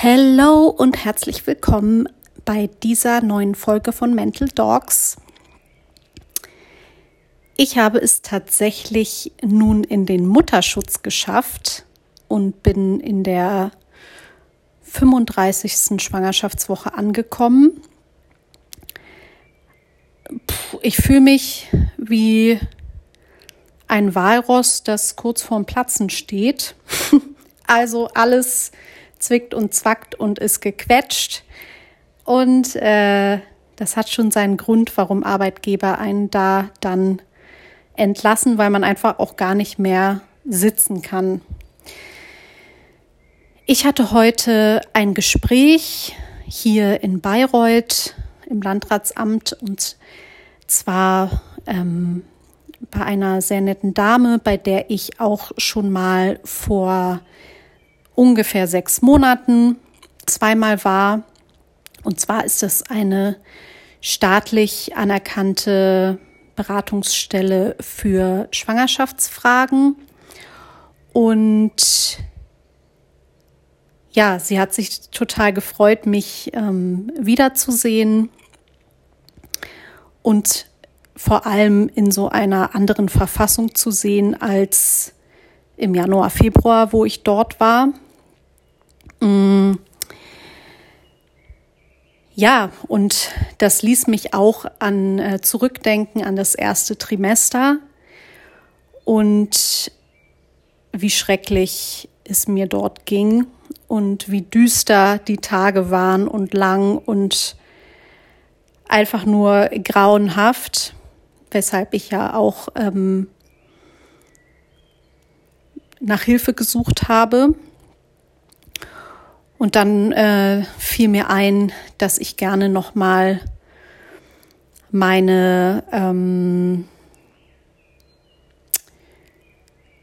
Hallo und herzlich willkommen bei dieser neuen Folge von Mental Dogs. Ich habe es tatsächlich nun in den Mutterschutz geschafft und bin in der 35. Schwangerschaftswoche angekommen. Ich fühle mich wie ein Walross, das kurz vorm Platzen steht. also alles zwickt und zwackt und ist gequetscht. Und äh, das hat schon seinen Grund, warum Arbeitgeber einen da dann entlassen, weil man einfach auch gar nicht mehr sitzen kann. Ich hatte heute ein Gespräch hier in Bayreuth im Landratsamt und zwar ähm, bei einer sehr netten Dame, bei der ich auch schon mal vor ungefähr sechs Monaten zweimal war. Und zwar ist es eine staatlich anerkannte Beratungsstelle für Schwangerschaftsfragen. Und ja, sie hat sich total gefreut, mich ähm, wiederzusehen und vor allem in so einer anderen Verfassung zu sehen als im Januar, Februar, wo ich dort war. Mm. Ja, und das ließ mich auch an äh, zurückdenken an das erste Trimester und wie schrecklich es mir dort ging und wie düster die Tage waren und lang und einfach nur grauenhaft, weshalb ich ja auch ähm, nach Hilfe gesucht habe. Und dann äh, fiel mir ein, dass ich gerne noch mal meine ähm,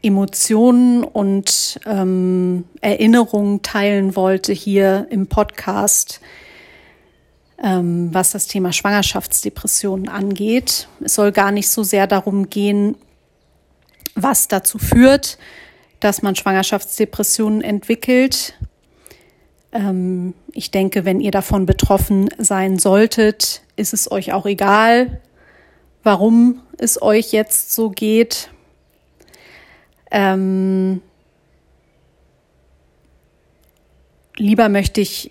Emotionen und ähm, Erinnerungen teilen wollte hier im Podcast, ähm, was das Thema Schwangerschaftsdepressionen angeht. Es soll gar nicht so sehr darum gehen, was dazu führt, dass man Schwangerschaftsdepressionen entwickelt, ähm, ich denke, wenn ihr davon betroffen sein solltet, ist es euch auch egal, warum es euch jetzt so geht. Ähm, lieber möchte ich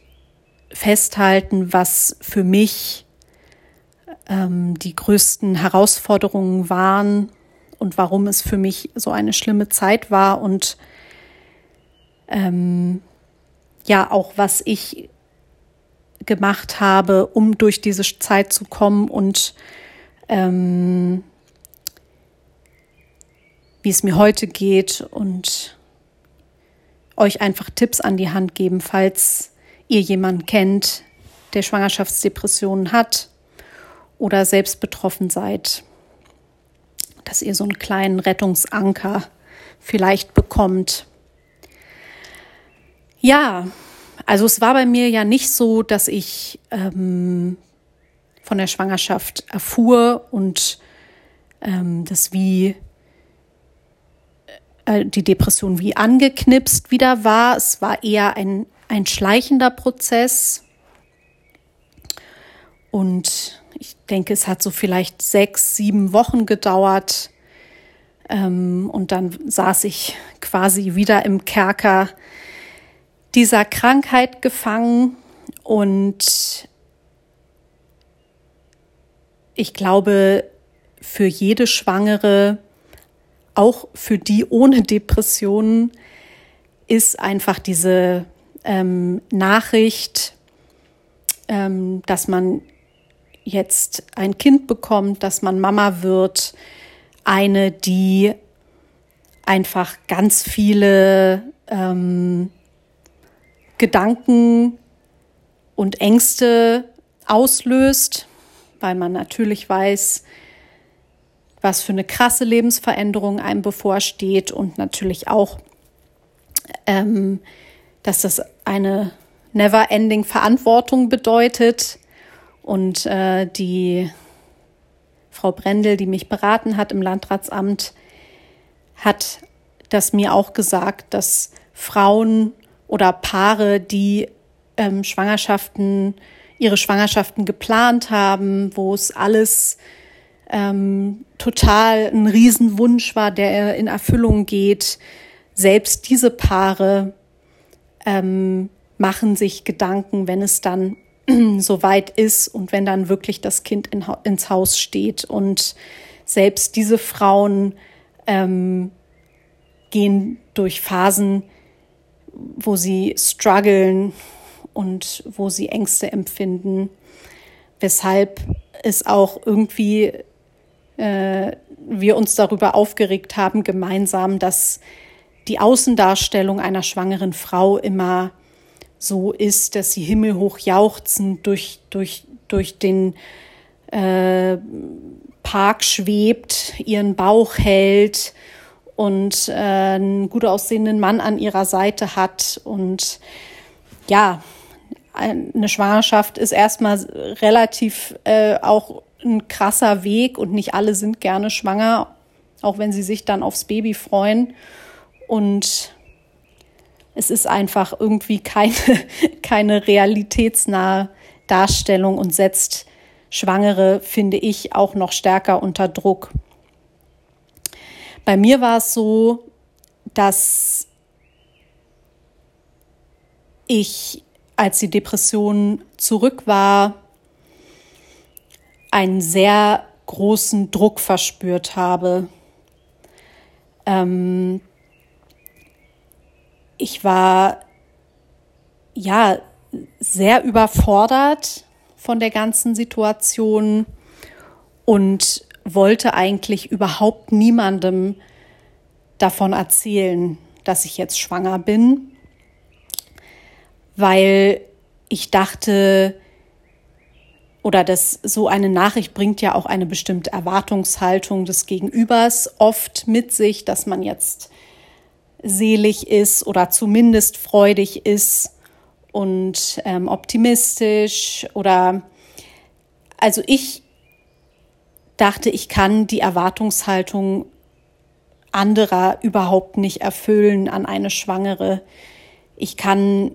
festhalten, was für mich ähm, die größten Herausforderungen waren und warum es für mich so eine schlimme Zeit war und ähm, ja auch, was ich gemacht habe, um durch diese Zeit zu kommen und ähm, wie es mir heute geht und euch einfach Tipps an die Hand geben, falls ihr jemanden kennt, der Schwangerschaftsdepressionen hat oder selbst betroffen seid, dass ihr so einen kleinen Rettungsanker vielleicht bekommt. Ja, also es war bei mir ja nicht so, dass ich ähm, von der Schwangerschaft erfuhr und ähm, das wie äh, die Depression wie angeknipst wieder war. Es war eher ein, ein schleichender Prozess. Und ich denke, es hat so vielleicht sechs, sieben Wochen gedauert. Ähm, und dann saß ich quasi wieder im Kerker dieser Krankheit gefangen und ich glaube, für jede Schwangere, auch für die ohne Depressionen, ist einfach diese ähm, Nachricht, ähm, dass man jetzt ein Kind bekommt, dass man Mama wird, eine, die einfach ganz viele ähm, Gedanken und Ängste auslöst, weil man natürlich weiß, was für eine krasse Lebensveränderung einem bevorsteht und natürlich auch, ähm, dass das eine never-ending Verantwortung bedeutet. Und äh, die Frau Brendel, die mich beraten hat im Landratsamt, hat das mir auch gesagt, dass Frauen oder Paare, die ähm, Schwangerschaften, ihre Schwangerschaften geplant haben, wo es alles ähm, total ein Riesenwunsch war, der in Erfüllung geht. Selbst diese Paare ähm, machen sich Gedanken, wenn es dann soweit ist und wenn dann wirklich das Kind in, ins Haus steht. Und selbst diese Frauen ähm, gehen durch Phasen, wo sie strugglen und wo sie Ängste empfinden, weshalb es auch irgendwie äh, wir uns darüber aufgeregt haben gemeinsam, dass die Außendarstellung einer schwangeren Frau immer so ist, dass sie himmelhoch jauchzend durch, durch, durch den äh, Park schwebt, ihren Bauch hält und äh, einen gut aussehenden Mann an ihrer Seite hat. Und ja, eine Schwangerschaft ist erstmal relativ äh, auch ein krasser Weg und nicht alle sind gerne schwanger, auch wenn sie sich dann aufs Baby freuen. Und es ist einfach irgendwie keine, keine realitätsnahe Darstellung und setzt Schwangere, finde ich, auch noch stärker unter Druck. Bei mir war es so, dass ich, als die Depression zurück war, einen sehr großen Druck verspürt habe. Ähm, ich war ja sehr überfordert von der ganzen Situation und wollte eigentlich überhaupt niemandem davon erzählen, dass ich jetzt schwanger bin, weil ich dachte, oder dass so eine Nachricht bringt ja auch eine bestimmte Erwartungshaltung des Gegenübers oft mit sich, dass man jetzt selig ist oder zumindest freudig ist und ähm, optimistisch oder also ich dachte, ich kann die Erwartungshaltung anderer überhaupt nicht erfüllen an eine Schwangere. Ich kann,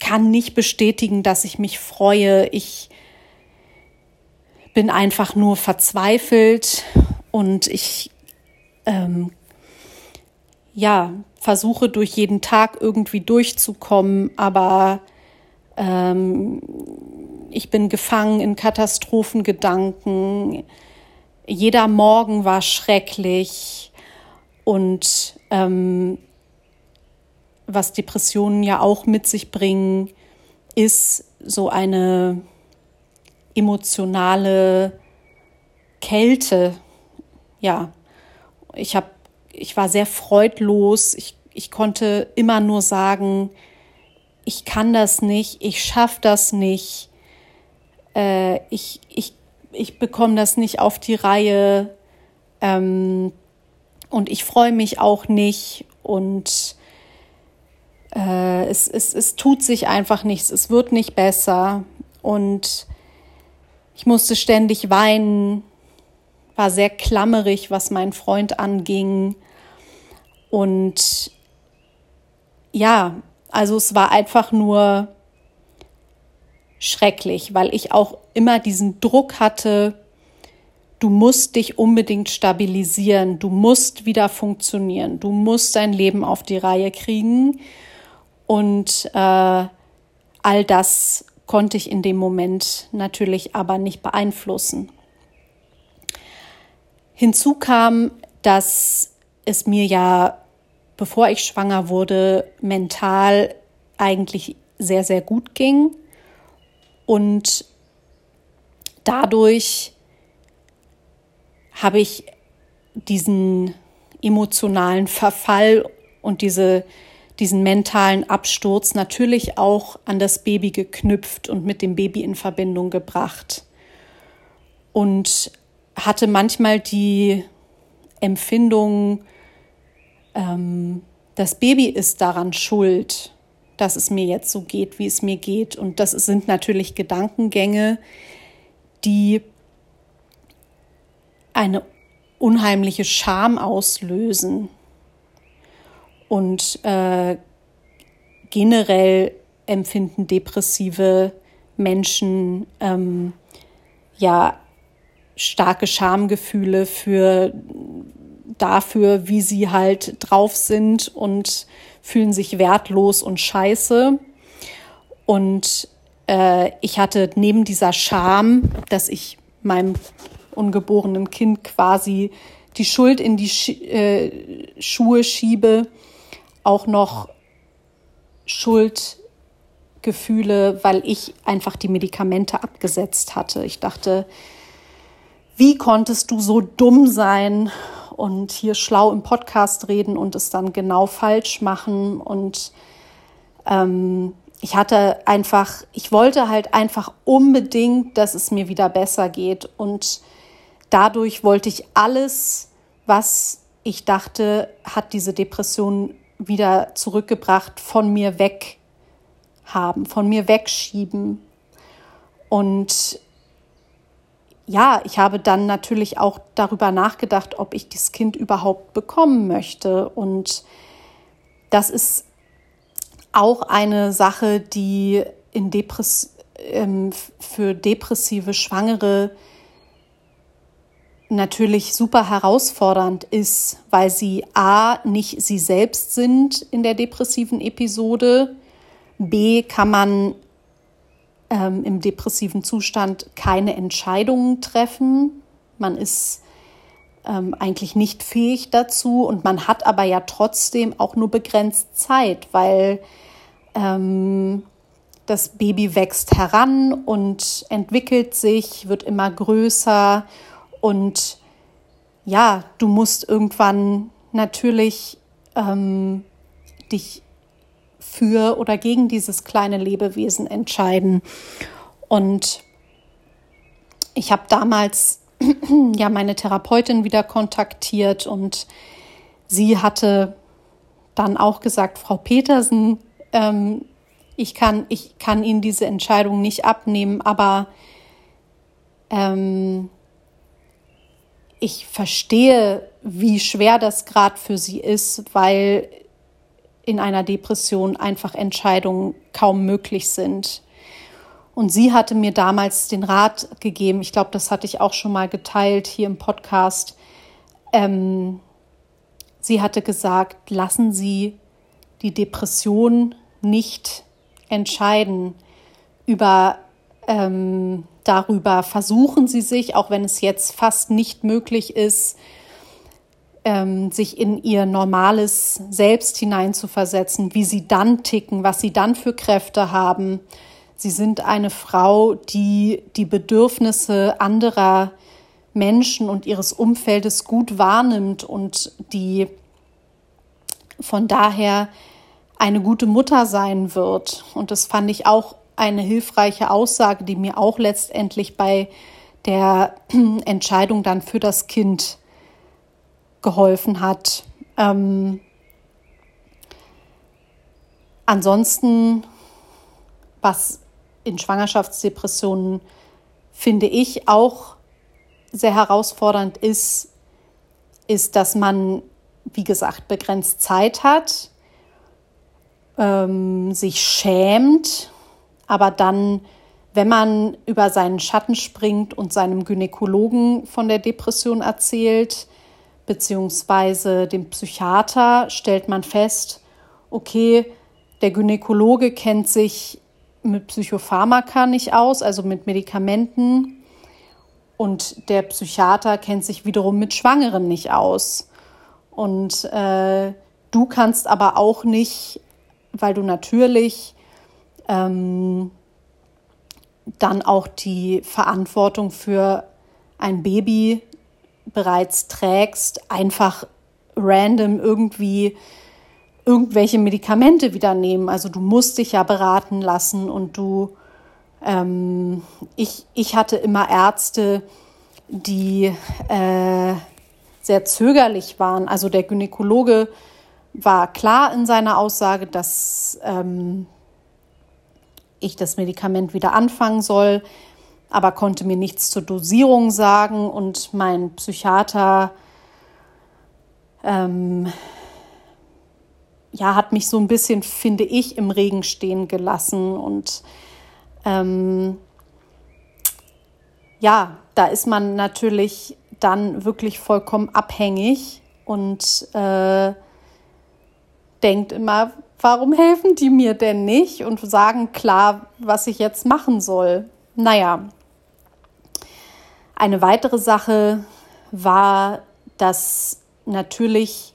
kann nicht bestätigen, dass ich mich freue. Ich bin einfach nur verzweifelt und ich ähm, ja, versuche durch jeden Tag irgendwie durchzukommen, aber ähm, ich bin gefangen in Katastrophengedanken. Jeder Morgen war schrecklich und ähm, was Depressionen ja auch mit sich bringen, ist so eine emotionale Kälte. Ja, ich habe ich war sehr freudlos. Ich, ich konnte immer nur sagen, ich kann das nicht, ich schaffe das nicht, äh, ich, ich, ich bekomme das nicht auf die Reihe ähm, und ich freue mich auch nicht und äh, es, es, es tut sich einfach nichts, es wird nicht besser und ich musste ständig weinen, war sehr klammerig, was meinen Freund anging. Und ja, also es war einfach nur schrecklich, weil ich auch immer diesen Druck hatte, du musst dich unbedingt stabilisieren, du musst wieder funktionieren, du musst dein Leben auf die Reihe kriegen. Und äh, all das konnte ich in dem Moment natürlich aber nicht beeinflussen. Hinzu kam, dass es mir ja bevor ich schwanger wurde, mental eigentlich sehr, sehr gut ging. Und dadurch habe ich diesen emotionalen Verfall und diese, diesen mentalen Absturz natürlich auch an das Baby geknüpft und mit dem Baby in Verbindung gebracht. Und hatte manchmal die Empfindung, ähm, das Baby ist daran schuld, dass es mir jetzt so geht, wie es mir geht. Und das sind natürlich Gedankengänge, die eine unheimliche Scham auslösen und äh, generell empfinden depressive Menschen ähm, ja starke Schamgefühle für dafür, wie sie halt drauf sind und fühlen sich wertlos und scheiße. Und äh, ich hatte neben dieser Scham, dass ich meinem ungeborenen Kind quasi die Schuld in die Sch äh, Schuhe schiebe, auch noch Schuldgefühle, weil ich einfach die Medikamente abgesetzt hatte. Ich dachte, wie konntest du so dumm sein und hier schlau im Podcast reden und es dann genau falsch machen? Und ähm, ich hatte einfach, ich wollte halt einfach unbedingt, dass es mir wieder besser geht. Und dadurch wollte ich alles, was ich dachte, hat diese Depression wieder zurückgebracht, von mir weg haben, von mir wegschieben. Und ja, ich habe dann natürlich auch darüber nachgedacht, ob ich das Kind überhaupt bekommen möchte. Und das ist auch eine Sache, die in Depress ähm, für depressive Schwangere natürlich super herausfordernd ist, weil sie a nicht sie selbst sind in der depressiven Episode, b kann man ähm, im depressiven Zustand keine Entscheidungen treffen, man ist ähm, eigentlich nicht fähig dazu und man hat aber ja trotzdem auch nur begrenzt Zeit, weil ähm, das Baby wächst heran und entwickelt sich, wird immer größer und ja, du musst irgendwann natürlich ähm, dich für oder gegen dieses kleine Lebewesen entscheiden. Und ich habe damals ja meine Therapeutin wieder kontaktiert und sie hatte dann auch gesagt, Frau Petersen, ähm, ich, kann, ich kann Ihnen diese Entscheidung nicht abnehmen, aber ähm, ich verstehe, wie schwer das gerade für sie ist, weil in einer Depression einfach Entscheidungen kaum möglich sind. Und sie hatte mir damals den Rat gegeben, ich glaube, das hatte ich auch schon mal geteilt hier im Podcast. Ähm, sie hatte gesagt, lassen Sie die Depression nicht entscheiden über ähm, darüber versuchen sie sich, auch wenn es jetzt fast nicht möglich ist, ähm, sich in ihr normales Selbst hineinzuversetzen, wie sie dann ticken, was sie dann für Kräfte haben. Sie sind eine Frau, die die Bedürfnisse anderer Menschen und ihres Umfeldes gut wahrnimmt und die von daher eine gute Mutter sein wird. Und das fand ich auch eine hilfreiche Aussage, die mir auch letztendlich bei der Entscheidung dann für das Kind geholfen hat. Ähm, ansonsten, was in Schwangerschaftsdepressionen finde ich auch sehr herausfordernd ist, ist, dass man, wie gesagt, begrenzt Zeit hat, ähm, sich schämt aber dann, wenn man über seinen Schatten springt und seinem Gynäkologen von der Depression erzählt, beziehungsweise dem Psychiater, stellt man fest, okay, der Gynäkologe kennt sich mit Psychopharmaka nicht aus, also mit Medikamenten. Und der Psychiater kennt sich wiederum mit Schwangeren nicht aus. Und äh, du kannst aber auch nicht, weil du natürlich ähm, dann auch die Verantwortung für ein Baby bereits trägst, einfach random irgendwie irgendwelche Medikamente wieder nehmen. Also du musst dich ja beraten lassen und du, ähm, ich, ich hatte immer Ärzte, die äh, sehr zögerlich waren. Also der Gynäkologe war klar in seiner Aussage, dass ähm, ich das Medikament wieder anfangen soll, aber konnte mir nichts zur Dosierung sagen und mein Psychiater ähm, ja, hat mich so ein bisschen, finde ich, im Regen stehen gelassen. Und ähm, ja, da ist man natürlich dann wirklich vollkommen abhängig und äh, denkt immer, warum helfen die mir denn nicht und sagen klar, was ich jetzt machen soll. Naja, eine weitere Sache war, dass natürlich,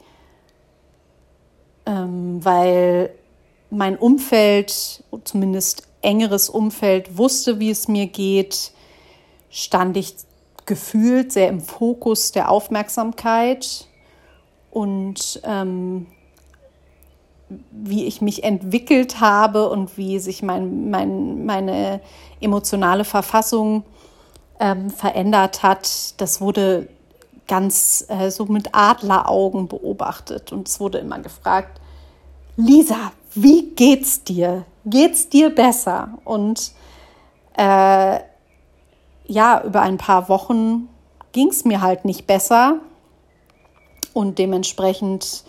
ähm, weil mein Umfeld, zumindest engeres Umfeld, wusste, wie es mir geht, stand ich gefühlt sehr im Fokus der Aufmerksamkeit und ähm, wie ich mich entwickelt habe und wie sich mein, mein, meine emotionale Verfassung ähm, verändert hat, das wurde ganz äh, so mit Adleraugen beobachtet. Und es wurde immer gefragt, Lisa, wie geht's dir? Geht's dir besser? Und äh, ja, über ein paar Wochen ging es mir halt nicht besser. Und dementsprechend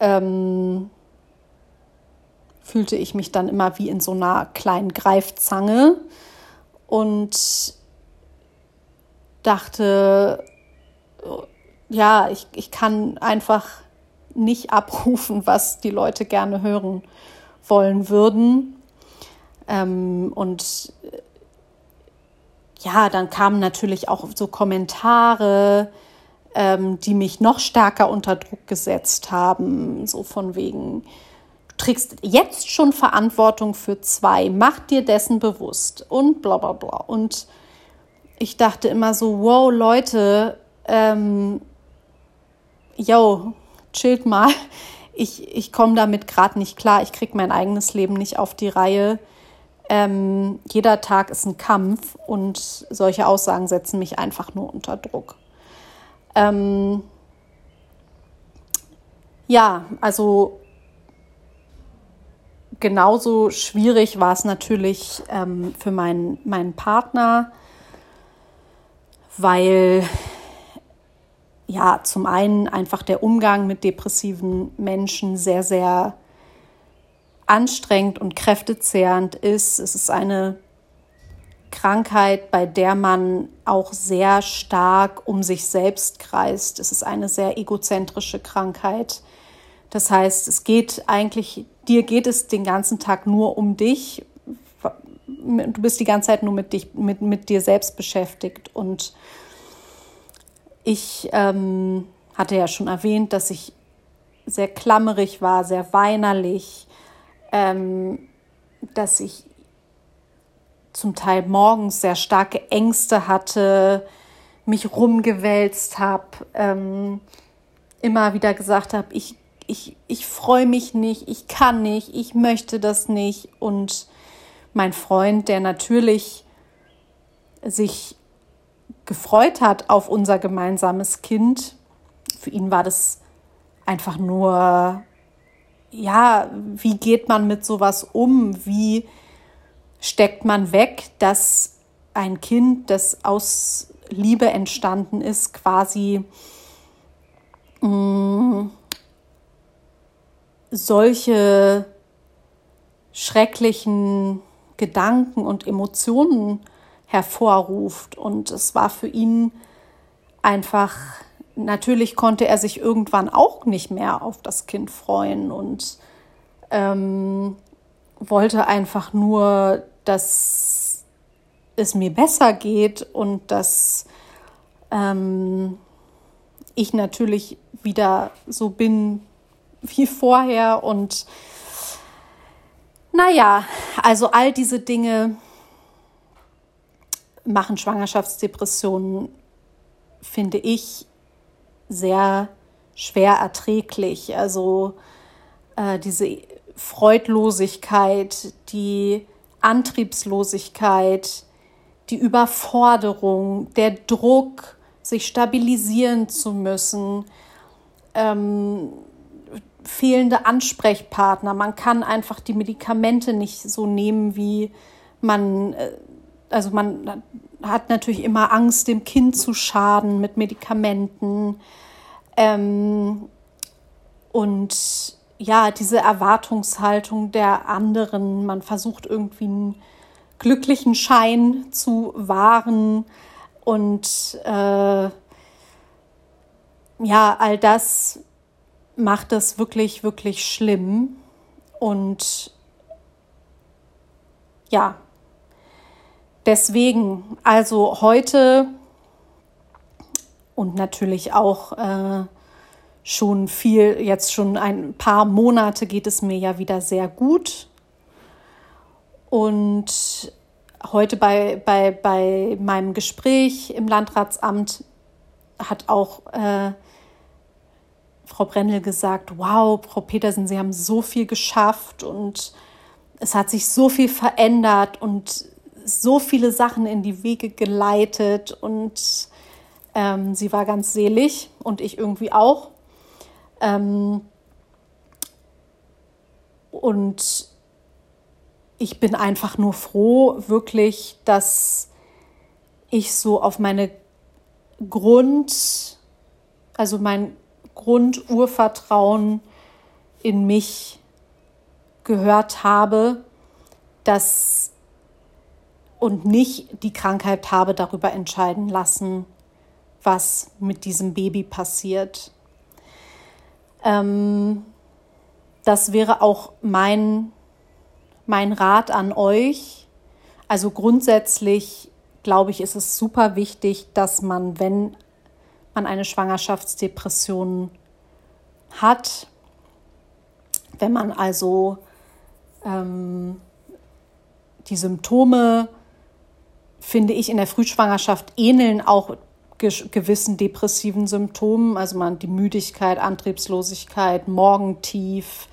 ähm, fühlte ich mich dann immer wie in so einer kleinen Greifzange und dachte, ja, ich, ich kann einfach nicht abrufen, was die Leute gerne hören wollen würden. Ähm, und ja, dann kamen natürlich auch so Kommentare, ähm, die mich noch stärker unter Druck gesetzt haben, so von wegen, du trägst jetzt schon Verantwortung für zwei, mach dir dessen bewusst und bla bla bla. Und ich dachte immer so, wow, Leute, ähm, yo, chillt mal. Ich, ich komme damit gerade nicht klar. Ich kriege mein eigenes Leben nicht auf die Reihe. Ähm, jeder Tag ist ein Kampf und solche Aussagen setzen mich einfach nur unter Druck. Ähm, ja, also genauso schwierig war es natürlich ähm, für meinen, meinen Partner, weil ja zum einen einfach der Umgang mit depressiven Menschen sehr, sehr anstrengend und kräftezehrend ist. Es ist eine Krankheit, bei der man auch sehr stark um sich selbst kreist. Es ist eine sehr egozentrische Krankheit. Das heißt, es geht eigentlich, dir geht es den ganzen Tag nur um dich. Du bist die ganze Zeit nur mit, dich, mit, mit dir selbst beschäftigt. Und ich ähm, hatte ja schon erwähnt, dass ich sehr klammerig war, sehr weinerlich, ähm, dass ich zum Teil morgens sehr starke Ängste hatte, mich rumgewälzt habe, ähm, immer wieder gesagt habe, ich, ich, ich freue mich nicht, ich kann nicht, ich möchte das nicht. Und mein Freund, der natürlich sich gefreut hat auf unser gemeinsames Kind, für ihn war das einfach nur ja, wie geht man mit sowas um? Wie steckt man weg, dass ein Kind, das aus Liebe entstanden ist, quasi mh, mm, solche schrecklichen Gedanken und Emotionen hervorruft. Und es war für ihn einfach natürlich konnte er sich irgendwann auch nicht mehr auf das Kind freuen und ähm, wollte einfach nur, dass es mir besser geht und dass ähm, ich natürlich wieder so bin wie vorher und naja, also all diese Dinge machen Schwangerschaftsdepressionen, finde ich, sehr schwer erträglich. Also äh, diese Freudlosigkeit, die Antriebslosigkeit, die Überforderung, der Druck, sich stabilisieren zu müssen, ähm, fehlende Ansprechpartner. Man kann einfach die Medikamente nicht so nehmen, wie man, äh, also man hat natürlich immer Angst, dem Kind zu schaden mit Medikamenten. Ähm, und ja, diese Erwartungshaltung der anderen. Man versucht irgendwie einen glücklichen Schein zu wahren und äh, ja, all das macht es wirklich, wirklich schlimm. Und ja, deswegen, also heute und natürlich auch äh, schon viel, jetzt schon ein paar Monate geht es mir ja wieder sehr gut. Und heute bei, bei, bei meinem Gespräch im Landratsamt hat auch äh, Frau Brennel gesagt, wow, Frau Petersen, Sie haben so viel geschafft und es hat sich so viel verändert und so viele Sachen in die Wege geleitet und ähm, sie war ganz selig und ich irgendwie auch. Ähm, und ich bin einfach nur froh, wirklich, dass ich so auf meine Grund, also mein Grundurvertrauen in mich gehört habe, dass und nicht die Krankheit habe darüber entscheiden lassen, was mit diesem Baby passiert. Ähm, das wäre auch mein, mein Rat an euch. Also grundsätzlich glaube ich, ist es super wichtig, dass man, wenn man eine Schwangerschaftsdepression hat, wenn man also ähm, die Symptome, finde ich, in der Frühschwangerschaft ähneln auch gewissen depressiven Symptomen, also man die Müdigkeit, Antriebslosigkeit, Morgentief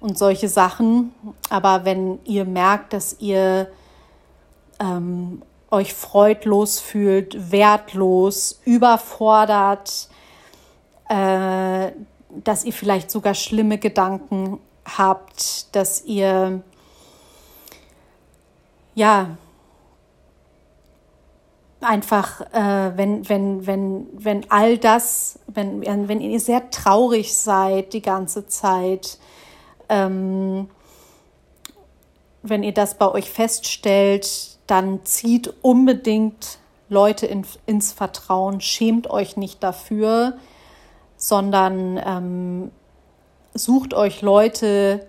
und solche Sachen. Aber wenn ihr merkt, dass ihr ähm, euch freudlos fühlt, wertlos, überfordert, äh, dass ihr vielleicht sogar schlimme Gedanken habt, dass ihr ja einfach, äh, wenn, wenn, wenn, wenn all das, wenn, wenn ihr sehr traurig seid die ganze Zeit, ähm, wenn ihr das bei euch feststellt, dann zieht unbedingt Leute in, ins Vertrauen, schämt euch nicht dafür, sondern ähm, sucht euch Leute,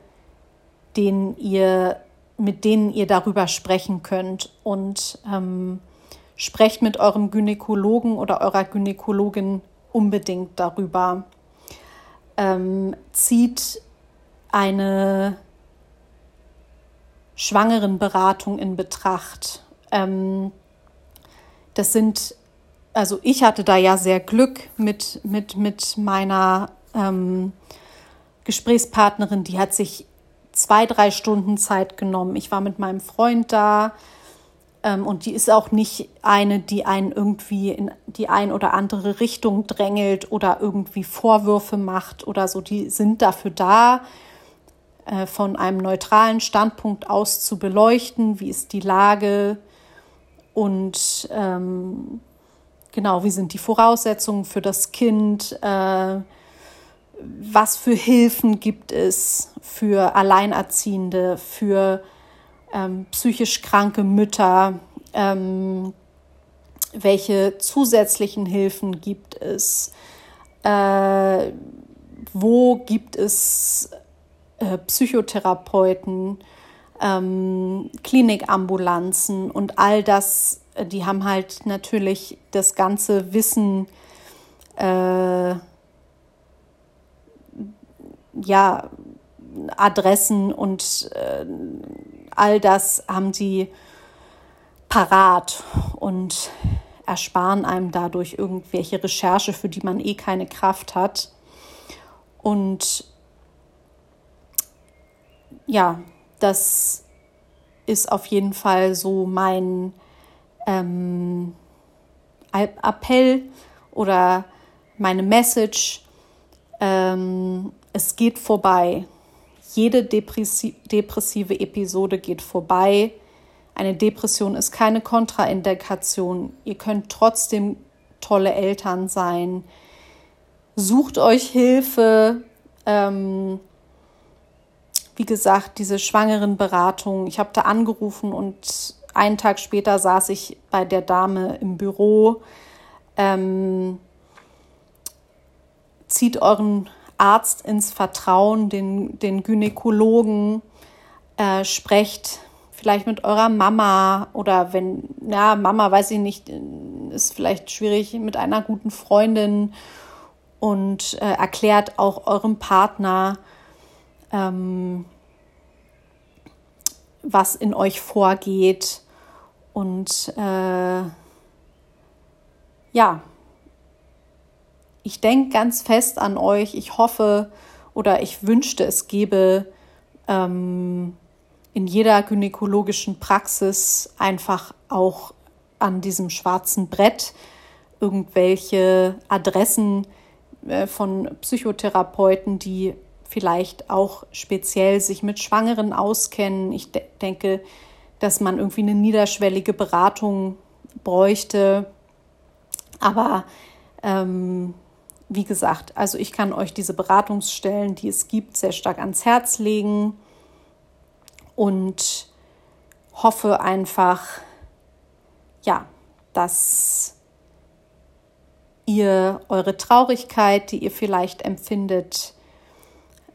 denen ihr, mit denen ihr darüber sprechen könnt und ähm, sprecht mit eurem Gynäkologen oder eurer Gynäkologin unbedingt darüber. Ähm, zieht eine Schwangerenberatung in Betracht. Ähm, das sind, also ich hatte da ja sehr Glück mit, mit, mit meiner ähm, Gesprächspartnerin, die hat sich zwei, drei Stunden Zeit genommen. Ich war mit meinem Freund da ähm, und die ist auch nicht eine, die einen irgendwie in die ein oder andere Richtung drängelt oder irgendwie Vorwürfe macht oder so. Die sind dafür da, von einem neutralen Standpunkt aus zu beleuchten, wie ist die Lage und ähm, genau, wie sind die Voraussetzungen für das Kind, äh, was für Hilfen gibt es für Alleinerziehende, für ähm, psychisch kranke Mütter, ähm, welche zusätzlichen Hilfen gibt es, äh, wo gibt es äh, Psychotherapeuten, ähm, Klinikambulanzen und all das, äh, die haben halt natürlich das ganze Wissen, äh, ja, Adressen und äh, all das haben sie parat und ersparen einem dadurch irgendwelche Recherche, für die man eh keine Kraft hat. Und ja, das ist auf jeden Fall so mein ähm, Appell oder meine Message. Ähm, es geht vorbei. Jede depressive Episode geht vorbei. Eine Depression ist keine Kontraindikation. Ihr könnt trotzdem tolle Eltern sein. Sucht euch Hilfe. Ähm, wie gesagt, diese schwangeren Beratung. Ich habe da angerufen und einen Tag später saß ich bei der Dame im Büro. Ähm, zieht euren Arzt ins Vertrauen, den, den Gynäkologen, äh, sprecht vielleicht mit eurer Mama oder wenn, ja, Mama weiß ich nicht, ist vielleicht schwierig mit einer guten Freundin und äh, erklärt auch eurem Partner, ähm, was in euch vorgeht und äh, ja, ich denke ganz fest an euch. Ich hoffe oder ich wünschte, es gäbe ähm, in jeder gynäkologischen Praxis einfach auch an diesem schwarzen Brett irgendwelche Adressen äh, von Psychotherapeuten, die vielleicht auch speziell sich mit Schwangeren auskennen. Ich de denke, dass man irgendwie eine niederschwellige Beratung bräuchte. Aber ähm, wie gesagt, also ich kann euch diese Beratungsstellen, die es gibt, sehr stark ans Herz legen und hoffe einfach, ja, dass ihr eure Traurigkeit, die ihr vielleicht empfindet,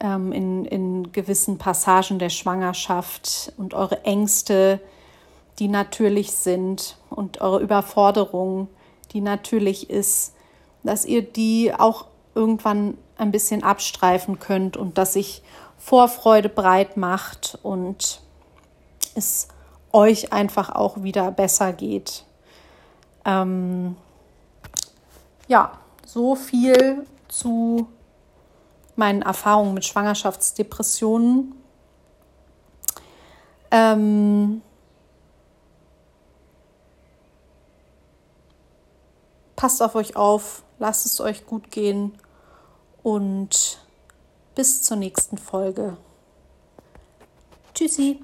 ähm, in, in gewissen Passagen der Schwangerschaft und eure Ängste, die natürlich sind und eure Überforderung, die natürlich ist, dass ihr die auch irgendwann ein bisschen abstreifen könnt und dass sich Vorfreude breit macht und es euch einfach auch wieder besser geht. Ähm, ja, so viel zu meinen Erfahrungen mit Schwangerschaftsdepressionen. Ähm, passt auf euch auf, lasst es euch gut gehen und bis zur nächsten Folge. Tschüssi.